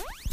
What?